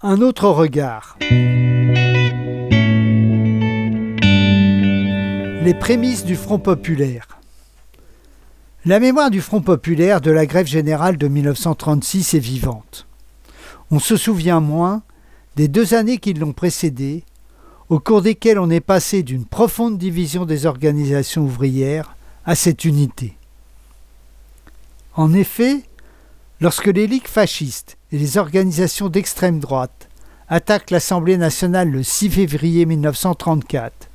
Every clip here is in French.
Un autre regard. Les prémices du Front populaire. La mémoire du Front populaire de la grève générale de 1936 est vivante. On se souvient moins des deux années qui l'ont précédée, au cours desquelles on est passé d'une profonde division des organisations ouvrières à cette unité. En effet, lorsque les ligues fascistes et les organisations d'extrême droite attaquent l'Assemblée nationale le 6 février 1934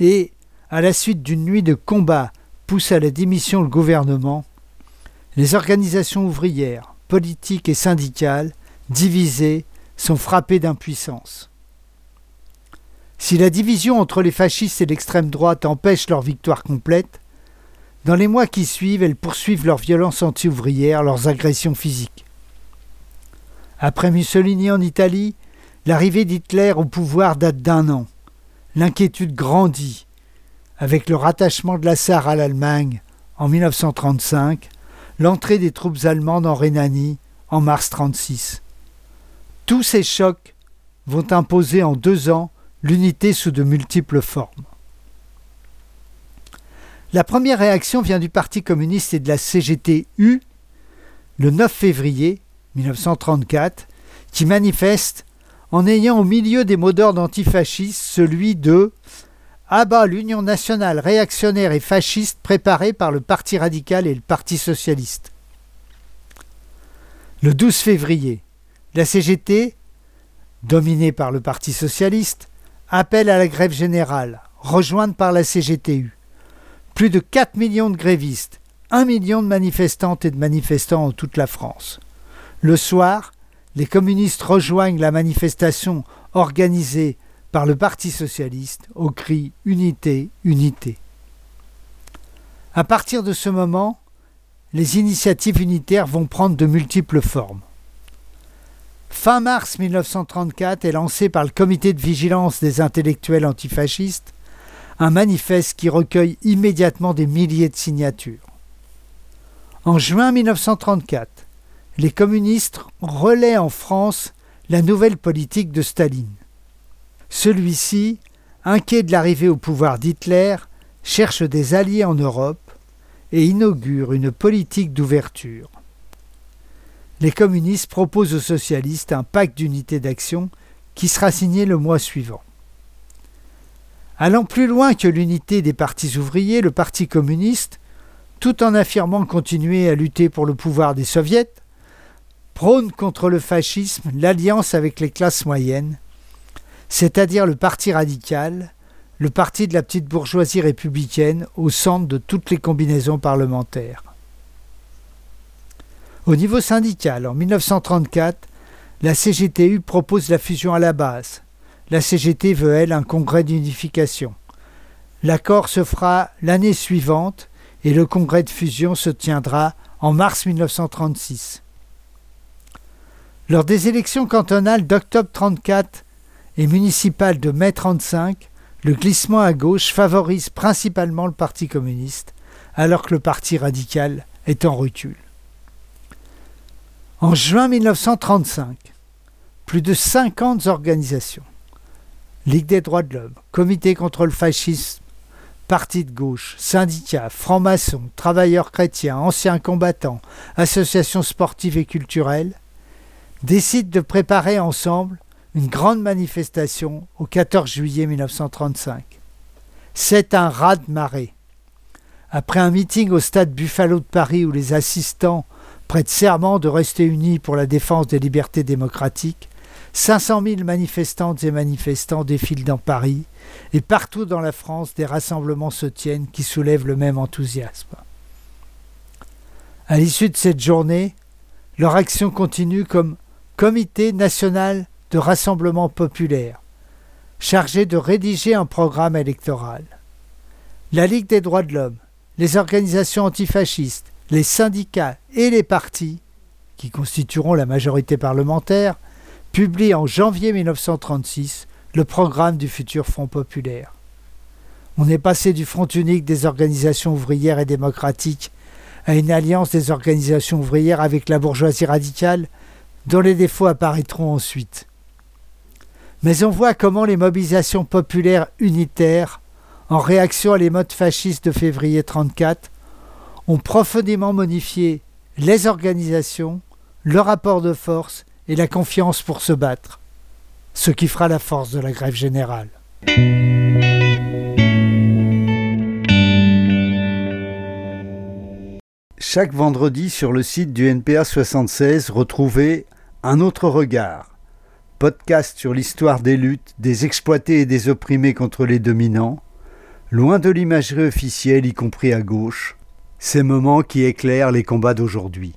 et, à la suite d'une nuit de combat, poussent à la démission le gouvernement, les organisations ouvrières, politiques et syndicales, divisées, sont frappées d'impuissance. Si la division entre les fascistes et l'extrême droite empêche leur victoire complète, dans les mois qui suivent, elles poursuivent leur violence anti-ouvrière, leurs agressions physiques. Après Mussolini en Italie, l'arrivée d'Hitler au pouvoir date d'un an. L'inquiétude grandit avec le rattachement de la Sarre à l'Allemagne en 1935, l'entrée des troupes allemandes en Rhénanie en mars 1936. Tous ces chocs vont imposer en deux ans l'unité sous de multiples formes. La première réaction vient du Parti communiste et de la CGT-U le 9 février 1934, qui manifeste en ayant au milieu des mots d'ordre antifascistes celui de Abat l'Union nationale réactionnaire et fasciste préparée par le Parti radical et le Parti socialiste. Le 12 février, la CGT, dominée par le Parti socialiste, appelle à la grève générale, rejointe par la CGTU. Plus de 4 millions de grévistes, 1 million de manifestantes et de manifestants en toute la France. Le soir, les communistes rejoignent la manifestation organisée par le Parti socialiste au cri Unité, unité. À partir de ce moment, les initiatives unitaires vont prendre de multiples formes. Fin mars 1934 est lancé par le Comité de vigilance des intellectuels antifascistes un manifeste qui recueille immédiatement des milliers de signatures. En juin 1934, les communistes relaient en France la nouvelle politique de Staline. Celui-ci, inquiet de l'arrivée au pouvoir d'Hitler, cherche des alliés en Europe et inaugure une politique d'ouverture. Les communistes proposent aux socialistes un pacte d'unité d'action qui sera signé le mois suivant. Allant plus loin que l'unité des partis ouvriers, le Parti communiste, tout en affirmant continuer à lutter pour le pouvoir des soviets, prône contre le fascisme l'alliance avec les classes moyennes, c'est-à-dire le Parti radical, le parti de la petite bourgeoisie républicaine au centre de toutes les combinaisons parlementaires. Au niveau syndical, en 1934, la CGTU propose la fusion à la base, la CGT veut, elle, un congrès d'unification. L'accord se fera l'année suivante et le congrès de fusion se tiendra en mars 1936. Lors des élections cantonales d'octobre 34 et municipales de mai 35, le glissement à gauche favorise principalement le Parti communiste, alors que le Parti radical est en recul. En juin 1935, plus de 50 organisations, Ligue des droits de l'homme, Comité contre le fascisme, Parti de gauche, syndicats, francs-maçons, travailleurs chrétiens, anciens combattants, associations sportives et culturelles, décident de préparer ensemble une grande manifestation au 14 juillet 1935. C'est un raz-de-marée. Après un meeting au stade Buffalo de Paris où les assistants prêtent serment de rester unis pour la défense des libertés démocratiques, 500 000 manifestantes et manifestants défilent dans Paris et partout dans la France des rassemblements se tiennent qui soulèvent le même enthousiasme. À l'issue de cette journée, leur action continue comme Comité national de rassemblement populaire, chargé de rédiger un programme électoral. La Ligue des droits de l'homme, les organisations antifascistes, les syndicats et les partis, qui constitueront la majorité parlementaire, publie en janvier 1936 le programme du futur Front populaire. On est passé du front unique des organisations ouvrières et démocratiques à une alliance des organisations ouvrières avec la bourgeoisie radicale, dont les défauts apparaîtront ensuite. Mais on voit comment les mobilisations populaires unitaires, en réaction à l'émeute fasciste de février 1934, ont profondément modifié les organisations, le rapport de force et la confiance pour se battre, ce qui fera la force de la grève générale. Chaque vendredi sur le site du NPA 76, retrouvez Un autre regard, podcast sur l'histoire des luttes des exploités et des opprimés contre les dominants, loin de l'imagerie officielle, y compris à gauche, ces moments qui éclairent les combats d'aujourd'hui.